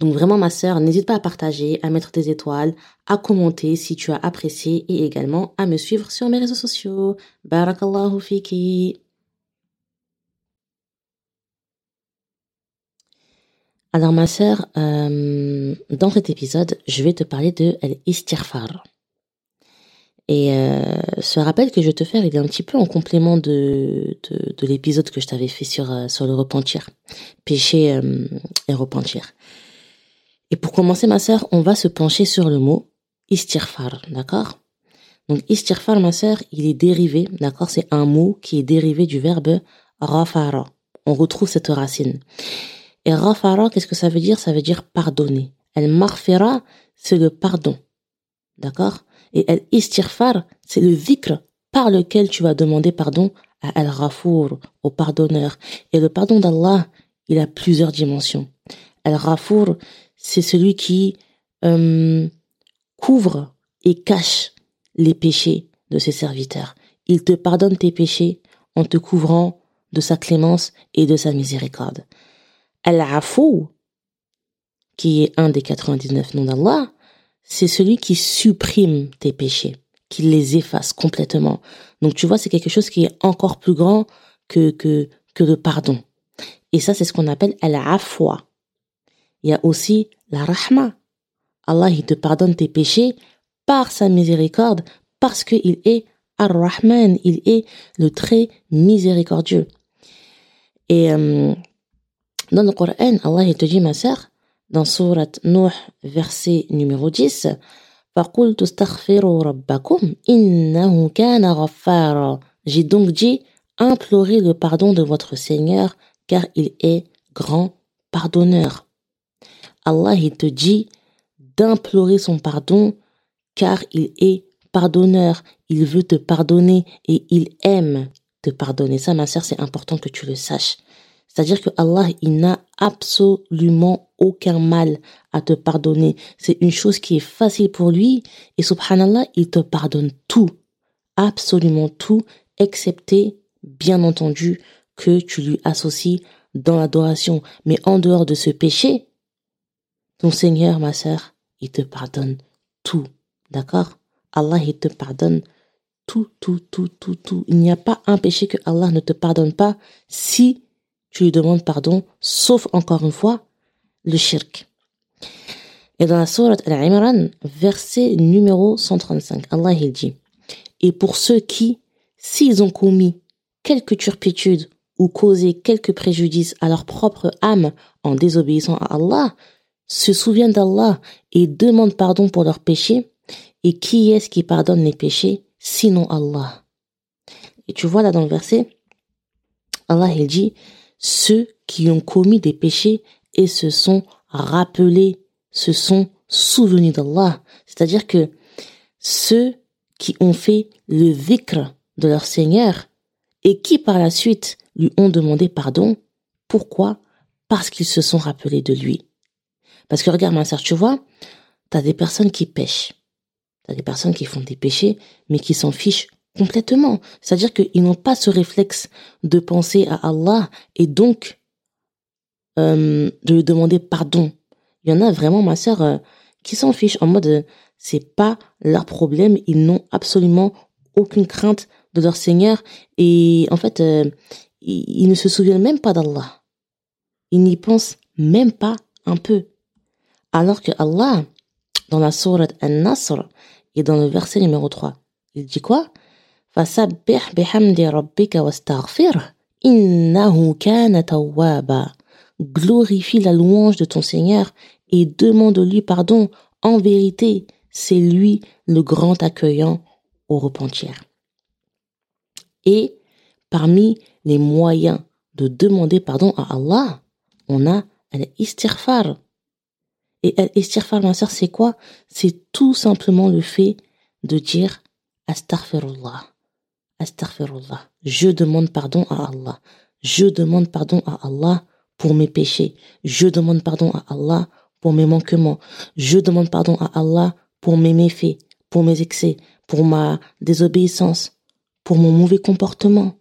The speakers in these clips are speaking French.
Donc vraiment ma sœur, n'hésite pas à partager, à mettre des étoiles, à commenter si tu as apprécié et également à me suivre sur mes réseaux sociaux. Barakallahu fiki. Alors ma sœur, euh, dans cet épisode, je vais te parler de l'istirfar. Et euh, ce rappel que je vais te faire, il est un petit peu en complément de, de, l'épisode que je t'avais fait sur, euh, sur le repentir, péché et repentir. Et pour commencer ma sœur, on va se pencher sur le mot istirfar, d'accord? Donc istirfar ma sœur, il est dérivé, d'accord? C'est un mot qui est dérivé du verbe rafara. On retrouve cette racine. Et rafara, qu'est-ce que ça veut dire? Ça veut dire pardonner. El marfera, c'est le pardon. D'accord? Et el istirfar, c'est le vikr par lequel tu vas demander pardon à El Rafour, au pardonneur. Et le pardon d'Allah, il a plusieurs dimensions. El Rafour, c'est celui qui euh, couvre et cache les péchés de ses serviteurs. Il te pardonne tes péchés en te couvrant de sa clémence et de sa miséricorde. Al-Afou, qui est un des 99 noms d'Allah, c'est celui qui supprime tes péchés, qui les efface complètement. Donc tu vois, c'est quelque chose qui est encore plus grand que, que, que le pardon. Et ça, c'est ce qu'on appelle Al-Afwa. Il y a aussi la rahma. Allah, il te pardonne tes péchés par sa miséricorde, parce qu'il est Ar-Rahman, il est le très miséricordieux. Et euh, dans le Coran, Allah il te dit, ma sœur, dans Surat Nuh, verset numéro 10, J'ai donc dit, implorez le pardon de votre Seigneur, car il est grand pardonneur. Allah il te dit d'implorer son pardon, car il est pardonneur, il veut te pardonner et il aime te pardonner. Ça, ma sœur, c'est important que tu le saches. C'est-à-dire que Allah, il n'a absolument aucun mal à te pardonner. C'est une chose qui est facile pour lui et subhanallah, il te pardonne tout. Absolument tout, excepté, bien entendu, que tu lui associes dans l'adoration. Mais en dehors de ce péché, ton Seigneur, ma sœur, il te pardonne tout. D'accord? Allah, il te pardonne tout, tout, tout, tout, tout. Il n'y a pas un péché que Allah ne te pardonne pas si tu lui demandes pardon, sauf encore une fois, le shirk. Et dans la sourate Al-Imran, verset numéro 135, Allah il dit, et pour ceux qui, s'ils ont commis quelque turpitude ou causé quelque préjudice à leur propre âme en désobéissant à Allah, se souviennent d'Allah et demandent pardon pour leurs péchés, et qui est-ce qui pardonne les péchés sinon Allah? Et tu vois là dans le verset, Allah il dit, ceux qui ont commis des péchés et se sont rappelés, se sont souvenus d'Allah. C'est-à-dire que ceux qui ont fait le vikr de leur Seigneur et qui par la suite lui ont demandé pardon, pourquoi? Parce qu'ils se sont rappelés de lui. Parce que regarde ma soeur, tu vois, t'as des personnes qui pêchent. T'as des personnes qui font des péchés, mais qui s'en fichent Complètement. C'est-à-dire qu'ils n'ont pas ce réflexe de penser à Allah et donc euh, de lui demander pardon. Il y en a vraiment, ma sœur, euh, qui s'en fichent en mode euh, c'est pas leur problème, ils n'ont absolument aucune crainte de leur Seigneur et en fait, ils, ne se souviennent même pas d'Allah. Ils n'y pensent même pas un peu. Alors que Allah, dans la sourate An-Nasr et dans le verset numéro 3, il dit quoi? Glorifie la louange de ton Seigneur et demande-lui pardon. En vérité, c'est lui le grand accueillant au repentir. Et parmi les moyens de demander pardon à Allah, on a al-istighfar, et istighfar, ma sœur, c'est quoi? C'est tout simplement le fait de dire astaghfirullah. Astaghfirullah. Je demande pardon à Allah. Je demande pardon à Allah pour mes péchés. Je demande pardon à Allah pour mes manquements. Je demande pardon à Allah pour mes méfaits, pour mes excès, pour ma désobéissance, pour mon mauvais comportement.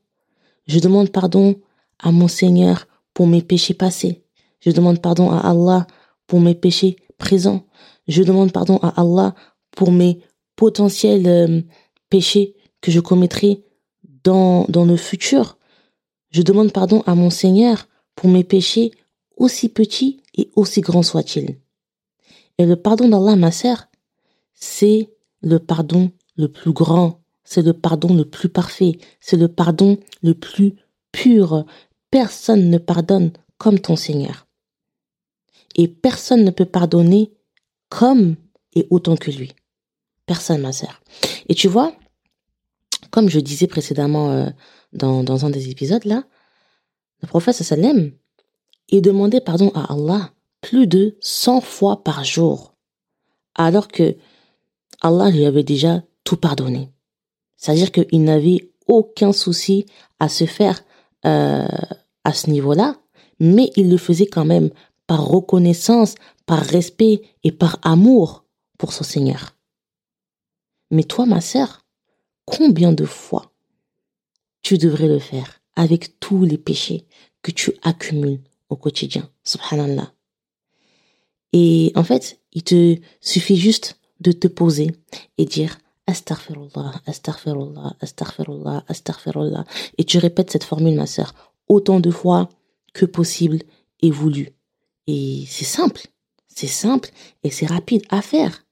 Je demande pardon à mon Seigneur pour mes péchés passés. Je demande pardon à Allah pour mes péchés présents. Je demande pardon à Allah pour mes potentiels euh, péchés que je commettrai dans, dans le futur. Je demande pardon à mon Seigneur pour mes péchés aussi petits et aussi grands soient-ils. Et le pardon d'Allah, ma sœur, c'est le pardon le plus grand, c'est le pardon le plus parfait, c'est le pardon le plus pur. Personne ne pardonne comme ton Seigneur. Et personne ne peut pardonner comme et autant que lui. Personne, ma sœur. Et tu vois, comme je disais précédemment euh, dans, dans un des épisodes là, le prophète sallam, il demandait pardon à Allah plus de 100 fois par jour, alors que Allah lui avait déjà tout pardonné. C'est-à-dire qu'il n'avait aucun souci à se faire euh, à ce niveau-là, mais il le faisait quand même par reconnaissance, par respect et par amour pour son Seigneur. Mais toi, ma sœur, combien de fois tu devrais le faire avec tous les péchés que tu accumules au quotidien? Subhanallah. Et en fait, il te suffit juste de te poser et dire Astaghfirullah, Astaghfirullah, Astaghfirullah, Astaghfirullah. Et tu répètes cette formule, ma sœur, autant de fois que possible et voulu. Et c'est simple, c'est simple et c'est rapide à faire.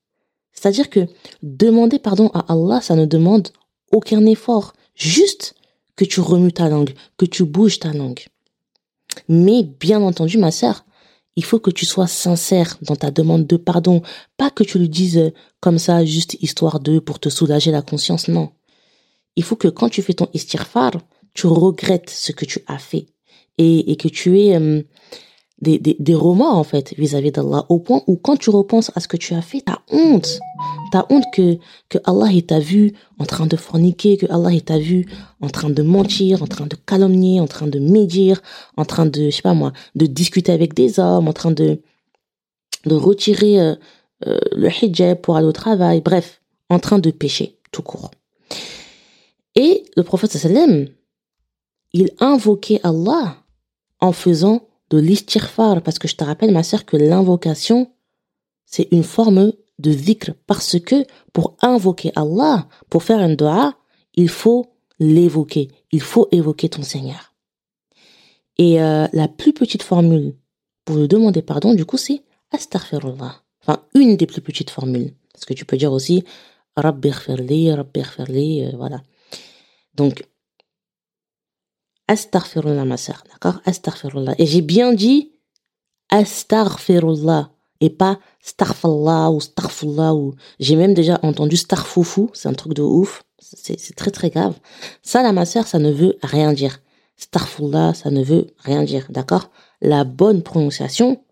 C'est-à-dire que demander pardon à Allah, ça ne demande aucun effort, juste que tu remues ta langue, que tu bouges ta langue. Mais bien entendu, ma sœur, il faut que tu sois sincère dans ta demande de pardon, pas que tu le dises comme ça, juste histoire de, pour te soulager la conscience, non. Il faut que quand tu fais ton istirfar, tu regrettes ce que tu as fait et, et que tu es euh, des, des, des remords en fait vis-à-vis d'Allah au point où quand tu repenses à ce que tu as fait, t'as honte. T'as honte que, que Allah t'a vu en train de forniquer, que Allah t'a vu en train de mentir, en train de calomnier, en train de médire, en train de, je sais pas moi, de discuter avec des hommes, en train de, de retirer euh, euh, le hijab pour aller au travail, bref, en train de pécher, tout court. Et le prophète sallam, il invoquait Allah en faisant de l'istighfar, parce que je te rappelle, ma sœur, que l'invocation, c'est une forme de dhikr, parce que pour invoquer Allah, pour faire un dua, il faut l'évoquer, il faut évoquer ton Seigneur. Et euh, la plus petite formule pour lui demander pardon, du coup, c'est astaghfirullah. Enfin, une des plus petites formules. Parce que tu peux dire aussi Rabbi Rabbi euh, voilà. Donc, Astaghfirullah, ma sœur, d'accord? Astaghfirullah. Et j'ai bien dit Astaghfirullah et pas Starfallah ou Starfullah ou j'ai même déjà entendu Starfoufou, c'est un truc de ouf, c'est très très grave. Ça là ma ça ne veut rien dire. Starfullah, ça ne veut rien dire, d'accord? La bonne prononciation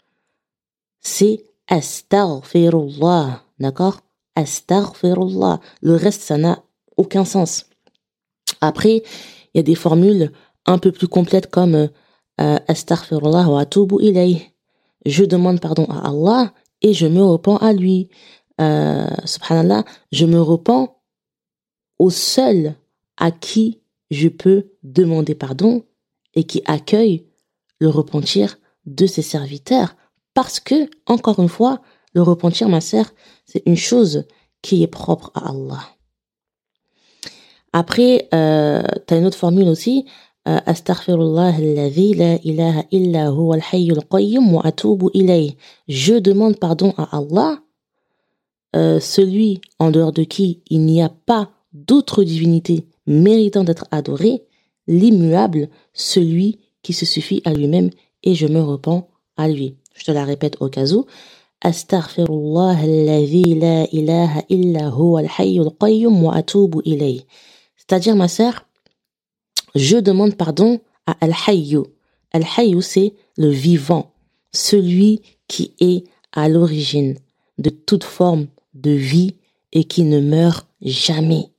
c'est Astaghfirullah, d'accord? Astaghfirullah. Le reste ça n'a aucun sens. Après, il y a des formules un peu plus complète comme euh, Astaghfirullah wa atubu ilayh. Je demande pardon à Allah et je me repens à lui. Euh, subhanallah, je me repens au seul à qui je peux demander pardon et qui accueille le repentir de ses serviteurs. Parce que, encore une fois, le repentir, ma sœur, c'est une chose qui est propre à Allah. Après, euh, tu as une autre formule aussi, je demande pardon à Allah, euh, celui en dehors de qui il n'y a pas d'autre divinité méritant d'être adoré, l'immuable, celui qui se suffit à lui-même, et je me repens à lui. Je te la répète au cas où. C'est-à-dire, ma sœur, je demande pardon à Al-Hayyu. Al-Hayyu, c'est le vivant, celui qui est à l'origine de toute forme de vie et qui ne meurt jamais.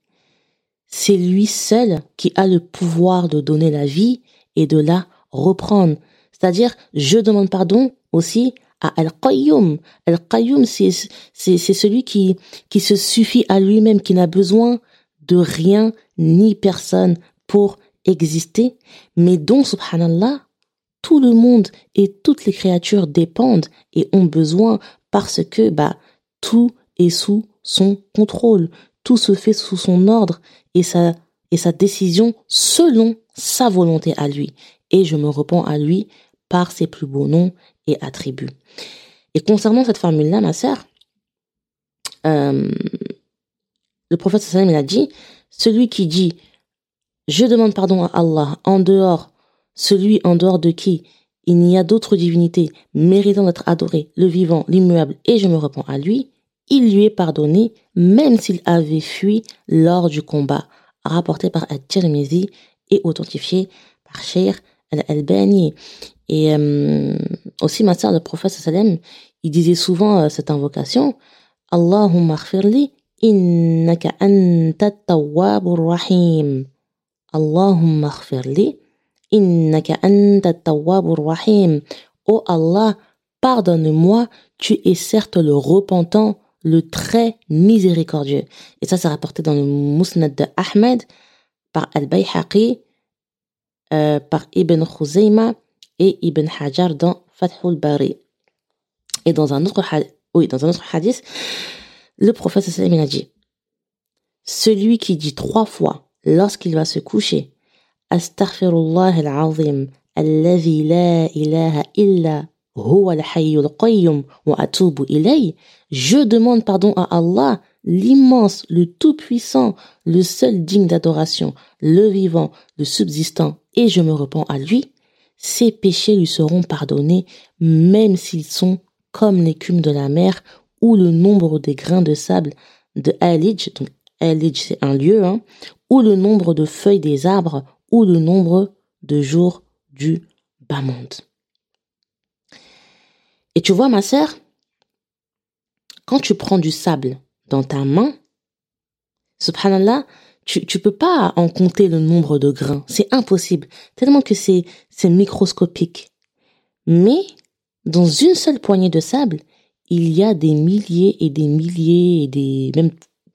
C'est lui seul qui a le pouvoir de donner la vie et de la reprendre. C'est-à-dire, je demande pardon aussi à Al-Qayyum. Al-Qayyum, c'est, celui qui, qui se suffit à lui-même, qui n'a besoin de rien ni personne pour exister, mais dont, subhanallah, tout le monde et toutes les créatures dépendent et ont besoin parce que, bah, tout est sous son contrôle. Tout se fait sous son ordre et sa, et sa décision selon sa volonté à lui. Et je me réponds à lui par ses plus beaux noms et attributs. Et concernant cette formule-là, ma sœur, euh, le prophète sallam il a dit, celui qui dit je demande pardon à Allah en dehors, celui en dehors de qui il n'y a d'autre divinité méritant d'être adoré, le vivant, l'immuable, et je me réponds à lui, il lui est pardonné même s'il avait fui lors du combat, rapporté par At-Tirmizi et authentifié par Sheikh Al-Albani. Et euh, aussi, ma sœur, le prophète sallam, il disait souvent euh, cette invocation Allahumma khfirli innaka anta rahim. Allahumma khfirli innaka anta tawwabur rahim. Oh Allah, pardonne-moi, tu es certes le repentant, le très miséricordieux. Et ça, c'est rapporté dans le Musnad de Ahmed par Al-Bayhaqi, euh, par Ibn Khuzayma et Ibn Hajar dans Fathul Bari. Et dans un autre, oui, dans un autre hadith, le prophète sallam a dit Celui qui dit trois fois lorsqu'il va se coucher Astaghfirullah al-azim, alladhi la ilaha illa huwa al-hayyul qayyum wa atubu. Je demande pardon à Allah, l'immense, le tout-puissant, le seul digne d'adoration, le vivant, le subsistant, et je me repens à lui. Ses péchés lui seront pardonnés, même s'ils sont comme l'écume de la mer ou le nombre des grains de sable de Alij, donc Alij c'est un lieu, hein, ou le nombre de feuilles des arbres, ou le nombre de jours du bas monde. Et tu vois ma sœur, quand tu prends du sable dans ta main, subhanallah, tu, tu peux pas en compter le nombre de grains. C'est impossible. Tellement que c'est, c'est microscopique. Mais, dans une seule poignée de sable, il y a des milliers et des milliers et des, même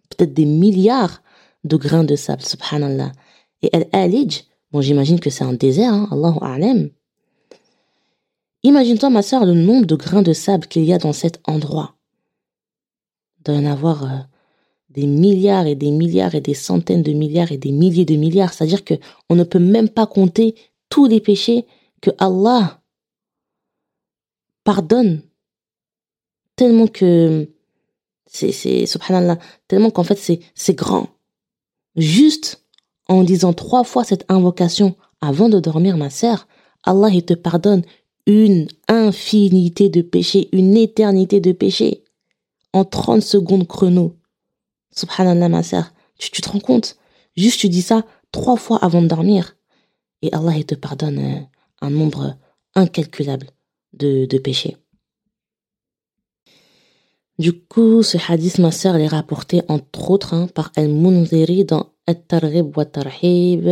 peut-être des milliards de grains de sable, subhanallah. Et Al-Alij, bon, j'imagine que c'est un désert, hein, Allahu A'lam. Imagine-toi, ma sœur, le nombre de grains de sable qu'il y a dans cet endroit. Il doit y en avoir euh, des milliards et des milliards et des centaines de milliards et des milliers de milliards. C'est-à-dire que on ne peut même pas compter tous les péchés que Allah pardonne tellement que c'est, c'est, subhanallah, tellement qu'en fait c'est, c'est grand. Juste en disant trois fois cette invocation avant de dormir, ma sœur, Allah il te pardonne une infinité de péchés, une éternité de péchés en 30 secondes chrono. Subhanallah, ma sœur, tu, te rends compte? Juste tu dis ça trois fois avant de dormir et Allah il te pardonne euh, un nombre incalculable de péchés. Du coup, ce hadith, ma sœur, est rapporté entre autres hein, par Al-Munziri dans At-Targhib wa Tarhib,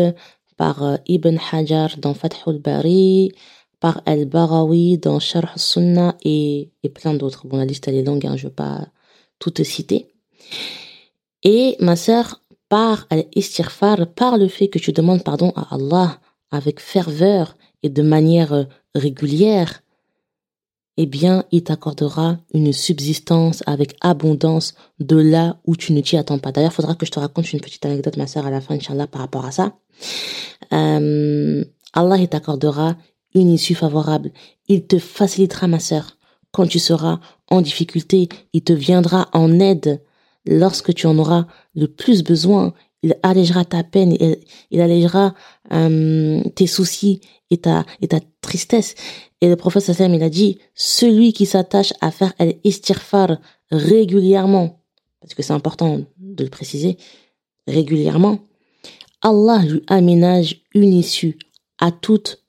par euh, Ibn Hajar dans Fathul Bari, par Al-Barawi dans Sharh Sunnah et, et plein d'autres. Bon, la liste elle est longue, hein, je vais pas tout te citer. Et ma sœur, par Al-Istighfar, par le fait que tu demandes pardon à Allah avec ferveur et de manière euh, régulière, eh bien, il t'accordera une subsistance avec abondance de là où tu ne t'y attends pas. D'ailleurs, il faudra que je te raconte une petite anecdote, ma sœur, à la fin, Inch'Allah, par rapport à ça. Euh, Allah, il t'accordera une issue favorable. Il te facilitera, ma sœur. Quand tu seras en difficulté, il te viendra en aide lorsque tu en auras le plus besoin. Il allégera ta peine, il, il allégera euh, tes soucis et ta, tristesse. Et le prophète sallam, il a dit, celui qui s'attache à faire al-istirfar régulièrement, parce que c'est important de le préciser, régulièrement, Allah lui aménage une issue à toute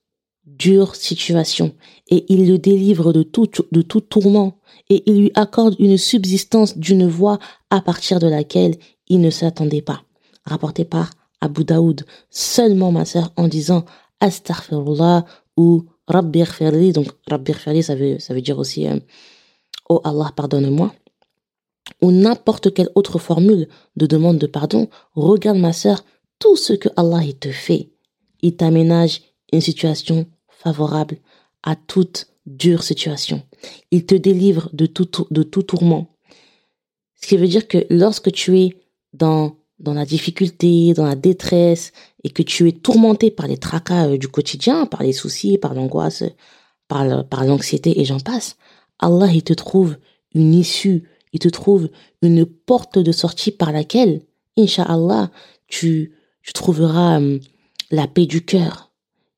dure situation et il le délivre de tout, de tout tourment et il lui accorde une subsistance d'une voix à partir de laquelle il ne s'attendait pas. Rapporté par Abu Daoud, seulement ma sœur en disant Astaghfirullah ou Rabbi donc Rabbi ça veut, ça veut dire aussi euh, Oh Allah pardonne-moi ou n'importe quelle autre formule de demande de pardon, regarde ma sœur, tout ce que Allah te fait, il t'aménage une situation favorable à toute dure situation. Il te délivre de tout, de tout tourment. Ce qui veut dire que lorsque tu es dans, dans la difficulté, dans la détresse, et que tu es tourmenté par les tracas euh, du quotidien, par les soucis, par l'angoisse, par, l'anxiété, et j'en passe, Allah, il te trouve une issue, il te trouve une porte de sortie par laquelle, Inch'Allah, tu, tu trouveras hum, la paix du cœur.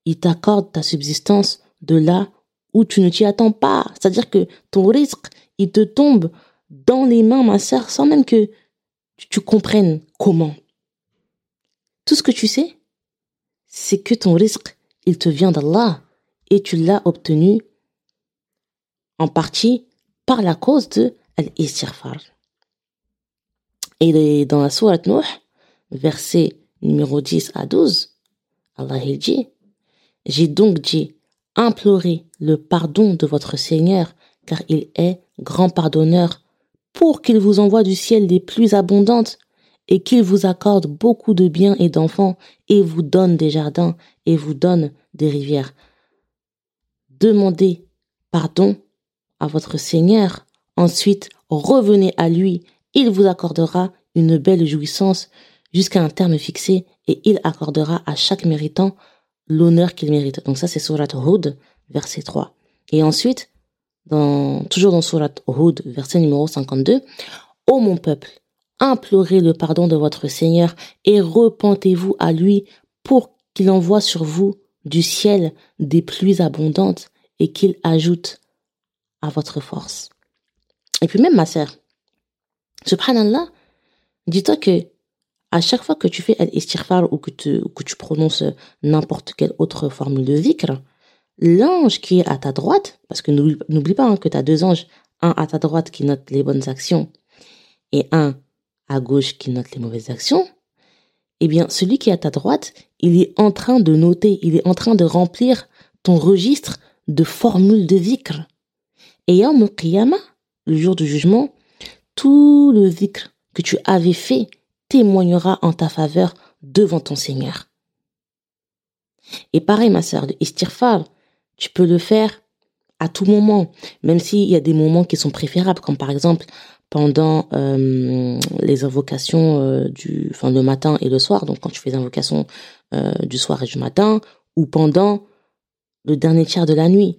Il t'accorde ta subsistance de là où tu ne t'y attends pas. C'est-à-dire que ton risque, il te tombe dans les mains, ma sœur, sans même que tu comprennes comment. Tout ce que tu sais, c'est que ton risque, il te vient d'Allah et tu l'as obtenu en partie par la cause de l'istighfar. Et dans la sourate Nuh, verset numéro 10 à 12, Allah dit, j'ai donc dit, implorez le pardon de votre Seigneur, car il est grand pardonneur, pour qu'il vous envoie du ciel les plus abondantes, et qu'il vous accorde beaucoup de biens et d'enfants, et vous donne des jardins, et vous donne des rivières. Demandez pardon à votre Seigneur, ensuite revenez à lui, il vous accordera une belle jouissance jusqu'à un terme fixé, et il accordera à chaque méritant l'honneur qu'il mérite. Donc ça, c'est Surat Hud, verset 3. Et ensuite, dans, toujours dans Surat Hud, verset numéro 52, Ô mon peuple, implorez le pardon de votre Seigneur et repentez-vous à lui pour qu'il envoie sur vous du ciel des pluies abondantes et qu'il ajoute à votre force. Et puis même ma sœur, subhanallah, dis-toi que à chaque fois que tu fais al-istighfar ou que tu, que tu prononces n'importe quelle autre formule de dhikr, l'ange qui est à ta droite, parce que n'oublie pas hein, que tu as deux anges, un à ta droite qui note les bonnes actions et un à gauche qui note les mauvaises actions, eh bien, celui qui est à ta droite, il est en train de noter, il est en train de remplir ton registre de formules de dhikr. Et en qiyamah, le jour du jugement, tout le dhikr que tu avais fait témoignera en ta faveur devant ton Seigneur. Et pareil, ma sœur, le istirfar, tu peux le faire à tout moment, même s'il y a des moments qui sont préférables, comme par exemple pendant euh, les invocations euh, du, enfin le matin et le soir, donc quand tu fais les invocations euh, du soir et du matin, ou pendant le dernier tiers de la nuit.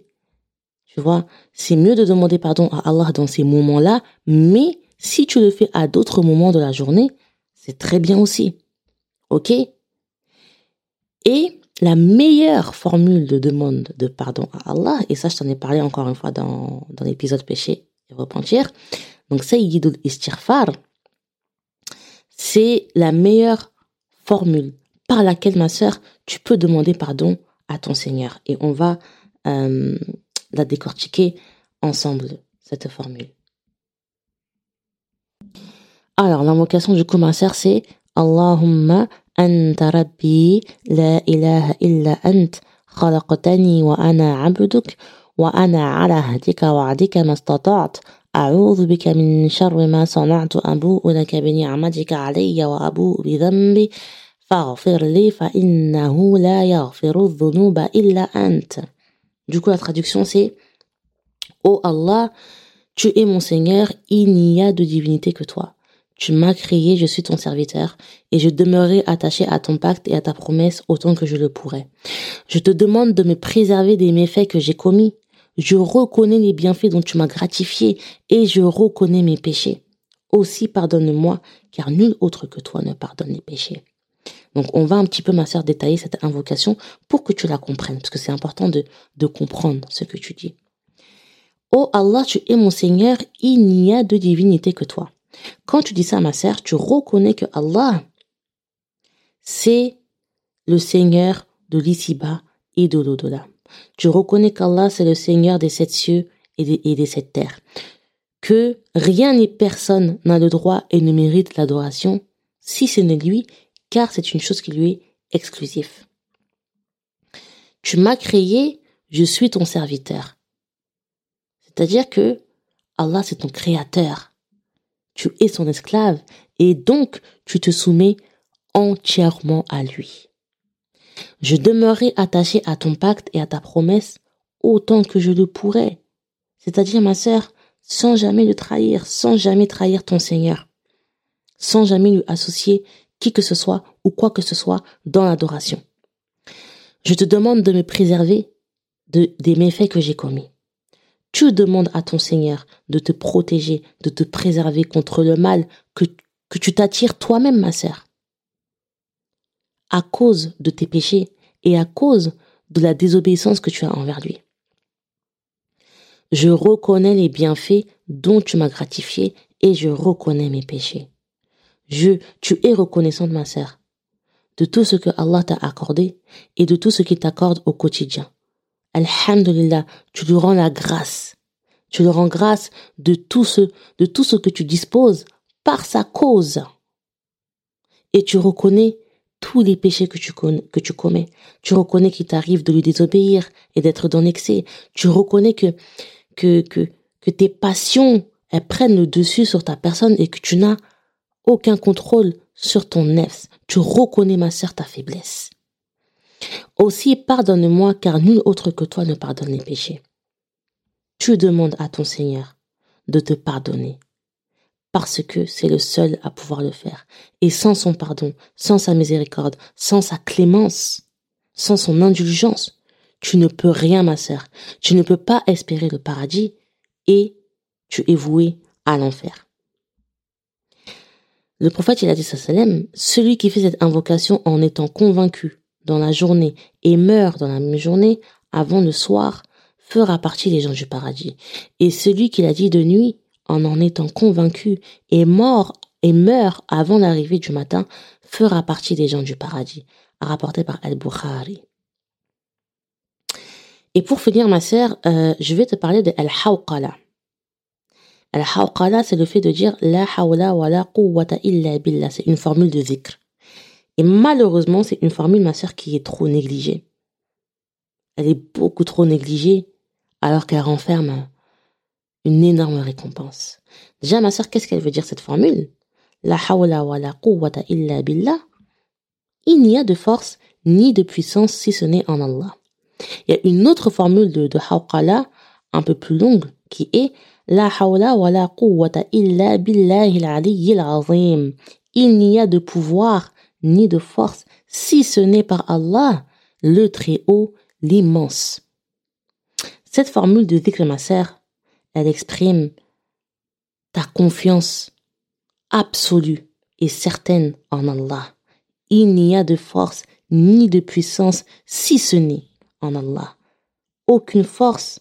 Tu vois, c'est mieux de demander pardon à Allah dans ces moments-là, mais si tu le fais à d'autres moments de la journée, c'est très bien aussi. OK? Et la meilleure formule de demande de pardon à Allah, et ça je t'en ai parlé encore une fois dans, dans l'épisode péché et repentir, donc Sayyidul Istighfar, c'est la meilleure formule par laquelle ma sœur, tu peux demander pardon à ton Seigneur. Et on va euh, la décortiquer ensemble, cette formule. Alors, l'invocation du commensaire, c'est Allahumma أنت ربي لا إله إلا أنت خلقتني وأنا عبدك وأنا على هدك وعدك ما استطعت. أعوذ بك من شر ما صنعت أبوء لك بنعمتك علي وأبوء بذنبي. فاغفر لي فإنه لا يغفر الذنوب إلا أنت. Du coup, la traduction, c'est oh Allah, tu es mon Seigneur, il n'y a de divinité que toi. Tu m'as créé, je suis ton serviteur, et je demeurerai attaché à ton pacte et à ta promesse autant que je le pourrai. Je te demande de me préserver des méfaits que j'ai commis. Je reconnais les bienfaits dont tu m'as gratifié, et je reconnais mes péchés. Aussi pardonne-moi, car nul autre que toi ne pardonne les péchés. Donc on va un petit peu, ma sœur, détailler cette invocation pour que tu la comprennes, parce que c'est important de, de comprendre ce que tu dis. Oh Allah, tu es mon Seigneur, il n'y a de divinité que toi. Quand tu dis ça, ma sœur, tu reconnais que Allah, c'est le Seigneur de l'ici-bas et de l'au-delà. Tu reconnais qu'Allah c'est le Seigneur des sept cieux et des, sept terres. Que rien ni personne n'a le droit et ne mérite l'adoration si ce n'est lui, car c'est une chose qui lui est exclusive. Tu m'as créé, je suis ton serviteur. C'est-à-dire que Allah c'est ton créateur. Tu es son esclave et donc tu te soumets entièrement à lui. Je demeurerai attaché à ton pacte et à ta promesse autant que je le pourrai. C'est-à-dire, ma sœur, sans jamais le trahir, sans jamais trahir ton Seigneur, sans jamais lui associer qui que ce soit ou quoi que ce soit dans l'adoration. Je te demande de me préserver de, des méfaits que j'ai commis. Tu demandes à ton Seigneur de te protéger, de te préserver contre le mal que, tu t'attires toi-même, ma sœur. À cause de tes péchés et à cause de la désobéissance que tu as envers lui. Je reconnais les bienfaits dont tu m'as gratifié et je reconnais mes péchés. Je, tu es reconnaissante, ma sœur, de tout ce que Allah t'a accordé et de tout ce qu'il t'accorde au quotidien. Alhamdulillah, tu lui rends la grâce. Tu lui rends grâce de tout ce, de tout ce que tu disposes par sa cause. Et tu reconnais tous les péchés que tu, que tu commets. Tu reconnais qu'il t'arrive de lui désobéir et d'être dans l'excès. Tu reconnais que, que, que, que tes passions, elles prennent le dessus sur ta personne et que tu n'as aucun contrôle sur ton nefs. Tu reconnais, ma sœur, ta faiblesse. Aussi, pardonne-moi, car nul autre que toi ne pardonne les péchés. Tu demandes à ton Seigneur de te pardonner, parce que c'est le seul à pouvoir le faire. Et sans son pardon, sans sa miséricorde, sans sa clémence, sans son indulgence, tu ne peux rien, ma sœur. Tu ne peux pas espérer le paradis et tu es voué à l'enfer. Le prophète, il a dit sallam, celui qui fait cette invocation en étant convaincu dans la journée et meurt dans la même journée avant le soir fera partie des gens du paradis. Et celui qui l'a dit de nuit en en étant convaincu et mort et meurt avant l'arrivée du matin fera partie des gens du paradis. Rapporté par Al-Bukhari. Et pour finir, ma sœur, euh, je vais te parler de Al-Hawqala. Al-Hawqala, c'est le fait de dire La hawla wa la quwwata illa. C'est une formule de zikr. Et malheureusement, c'est une formule, ma sœur, qui est trop négligée. Elle est beaucoup trop négligée, alors qu'elle renferme une énorme récompense. Déjà, ma sœur, qu'est-ce qu'elle veut dire cette formule? La hawla wa la quwwata illa billah. Il n'y a de force ni de puissance si ce n'est en Allah. Il y a une autre formule de, de hawqala, un peu plus longue, qui est la hawla wa la quwwata illa billahi al azim. Il n'y a de pouvoir ni de force si ce n'est par Allah, le très haut, l'immense. Cette formule de dhikr elle exprime ta confiance absolue et certaine en Allah. Il n'y a de force ni de puissance si ce n'est en Allah. Aucune force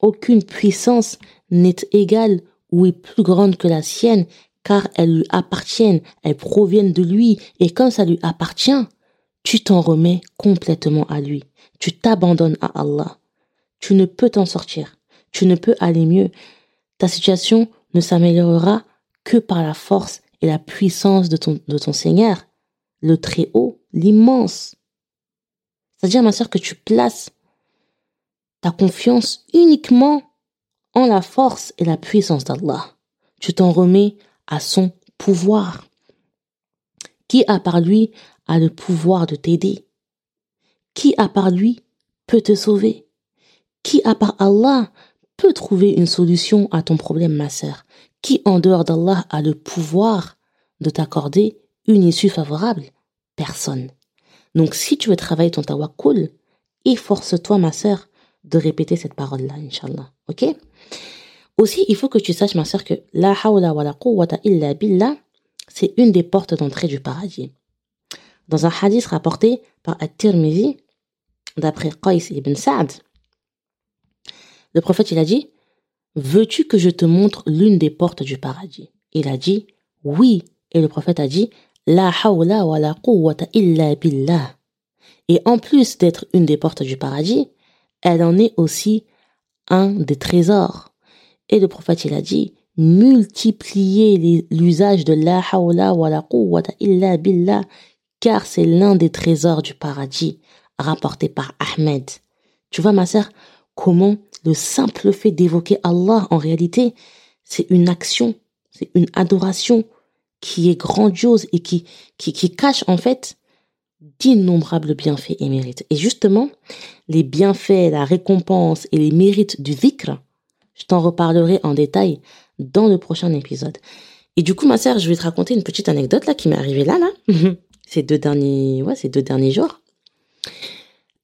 aucune puissance n'est égale ou est plus grande que la sienne, car elles lui appartiennent, elles proviennent de lui, et quand ça lui appartient, tu t'en remets complètement à lui. Tu t'abandonnes à Allah. Tu ne peux t'en sortir. Tu ne peux aller mieux. Ta situation ne s'améliorera que par la force et la puissance de ton, de ton Seigneur, le très haut, l'immense. C'est-à-dire, ma sœur, que tu places ta confiance uniquement en la force et la puissance d'Allah. Tu t'en remets à son pouvoir. Qui a par lui a le pouvoir de t'aider? Qui a par lui peut te sauver? Qui a par Allah peut trouver une solution à ton problème, ma sœur? Qui en dehors d'Allah a le pouvoir de t'accorder une issue favorable? Personne. Donc si tu veux travailler ton tawakkul, efforce-toi, ma sœur, de répéter cette parole-là, Inch'Allah. Ok? Aussi, il faut que tu saches, ma soeur, que la hawla wa la quwwata illa billah, c'est une des portes d'entrée du paradis. Dans un hadith rapporté par At-Tirmidhi, d'après Qais ibn Sa'd, le prophète, il a dit, veux-tu que je te montre l'une des portes du paradis? Il a dit, oui. Et le prophète a dit, la hawla wa la quwwata illa billah. Et en plus d'être une des portes du paradis, elle en est aussi un des trésors. Et le prophète, il a dit, multipliez l'usage de la hawla wa la quwwata illa billah, car c'est l'un des trésors du paradis, rapporté par Ahmed. Tu vois, ma sœur, comment le simple fait d'évoquer Allah, en réalité, c'est une action, c'est une adoration qui est grandiose et qui, qui, qui cache, en fait, d'innombrables bienfaits et mérites. Et justement, les bienfaits, la récompense et les mérites du dhikr, je t'en reparlerai en détail dans le prochain épisode. Et du coup, ma sœur, je vais te raconter une petite anecdote là qui m'est arrivée là, là, ces deux derniers, ouais, ces deux derniers jours.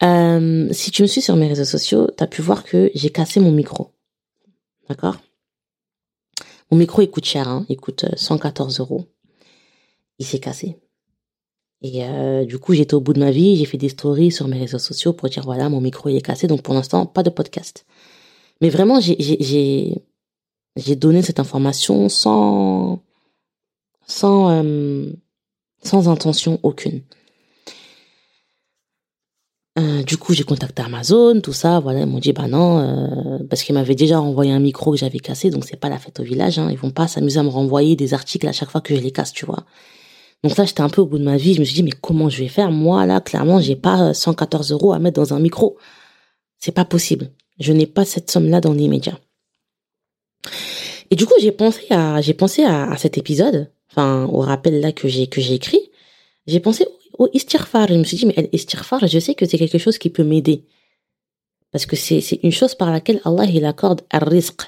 Euh, si tu me suis sur mes réseaux sociaux, tu as pu voir que j'ai cassé mon micro. D'accord? Mon micro, il coûte cher, hein, il coûte 114 euros. Il s'est cassé. Et euh, du coup, j'étais au bout de ma vie, j'ai fait des stories sur mes réseaux sociaux pour dire voilà, mon micro il est cassé, donc pour l'instant, pas de podcast. Mais vraiment, j'ai donné cette information sans sans euh, sans intention aucune. Euh, du coup, j'ai contacté Amazon, tout ça, voilà, ils m'ont dit bah non, euh, parce qu'ils m'avaient déjà renvoyé un micro que j'avais cassé, donc c'est pas la fête au village, hein, ils vont pas s'amuser à me renvoyer des articles à chaque fois que je les casse, tu vois. Donc là, j'étais un peu au bout de ma vie. Je me suis dit, mais comment je vais faire? Moi, là, clairement, j'ai pas 114 euros à mettre dans un micro. C'est pas possible. Je n'ai pas cette somme-là dans l'immédiat. Et du coup, j'ai pensé à, j'ai pensé à, cet épisode, enfin, au rappel là que j'ai, que j'ai écrit. J'ai pensé au istirfar. Je me suis dit, mais istirfar, je sais que c'est quelque chose qui peut m'aider. Parce que c'est, c'est une chose par laquelle Allah, il accorde un risque.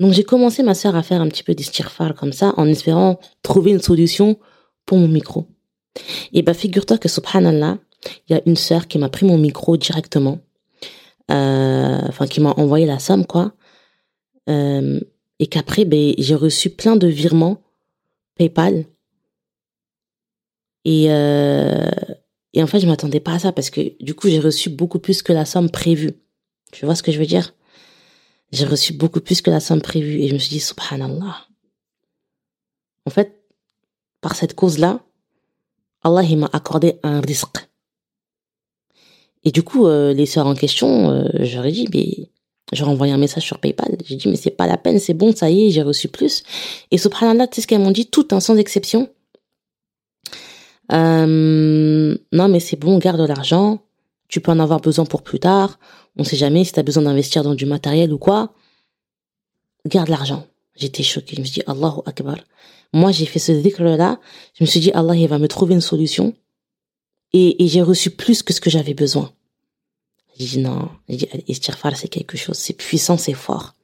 Donc j'ai commencé ma sœur à faire un petit peu d'istirfar comme ça, en espérant trouver une solution pour mon micro. Et bah figure-toi que subhanallah, il y a une sœur qui m'a pris mon micro directement, enfin qui m'a envoyé la somme quoi, euh, et qu'après ben j'ai reçu plein de virements PayPal. Et euh, et en fait je m'attendais pas à ça parce que du coup j'ai reçu beaucoup plus que la somme prévue. Tu vois ce que je veux dire? J'ai reçu beaucoup plus que la somme prévue et je me suis dit subhanallah. En fait, par cette cause-là, Allah m'a accordé un risque. Et du coup, euh, les sœurs en question, euh, j'aurais dit, mais j'aurais envoyé un message sur PayPal. J'ai dit, mais c'est pas la peine, c'est bon, ça y est, j'ai reçu plus. Et subhanallah, tu sais ce qu'elles m'ont dit, tout un sans exception. Euh, non, mais c'est bon, garde l'argent. Tu peux en avoir besoin pour plus tard. On sait jamais si tu as besoin d'investir dans du matériel ou quoi. Garde l'argent. J'étais choquée. Je me suis dit, Allahu Akbar. Moi, j'ai fait ce dhikr-là. Je me suis dit, Allah, il va me trouver une solution. Et, j'ai reçu plus que ce que j'avais besoin. J'ai dit non. Istirfar, c'est quelque chose. C'est puissant, c'est fort.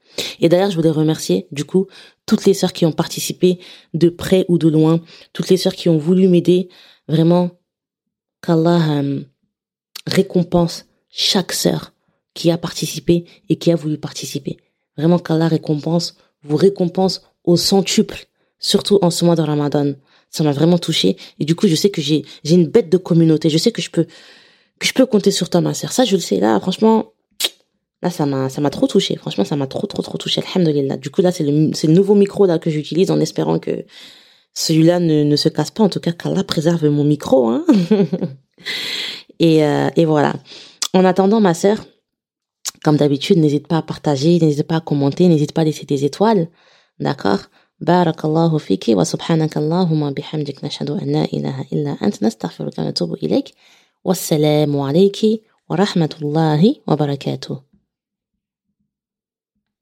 Et d'ailleurs, je voulais remercier, du coup, toutes les sœurs qui ont participé de près ou de loin, toutes les sœurs qui ont voulu m'aider. Vraiment, qu'Allah euh, récompense chaque sœur qui a participé et qui a voulu participer. Vraiment, qu'Allah récompense, vous récompense au centuple surtout en ce mois de Ramadan. Ça m'a vraiment touché et du coup, je sais que j'ai j'ai une bête de communauté. Je sais que je peux que je peux compter sur toi, ma sœur. Ça, je le sais. Là, franchement, là, ça m'a ça m'a trop touché. Franchement, ça m'a trop trop trop touché. Alhamdulillah. Du coup, là, c'est le c'est le nouveau micro là que j'utilise en espérant que celui-là ne, ne se casse pas. En tout cas, qu'Allah préserve mon micro. Hein et euh, et voilà. En attendant, ma sœur, comme d'habitude, n'hésite pas à partager, n'hésite pas à commenter, n'hésite pas à laisser des étoiles. D'accord? بارك الله فيك وسبحانك اللهم بحمدك نشهد أن لا إله إلا أنت نستغفرك ونتوب إليك. والسلام عليك ورحمة الله وبركاته.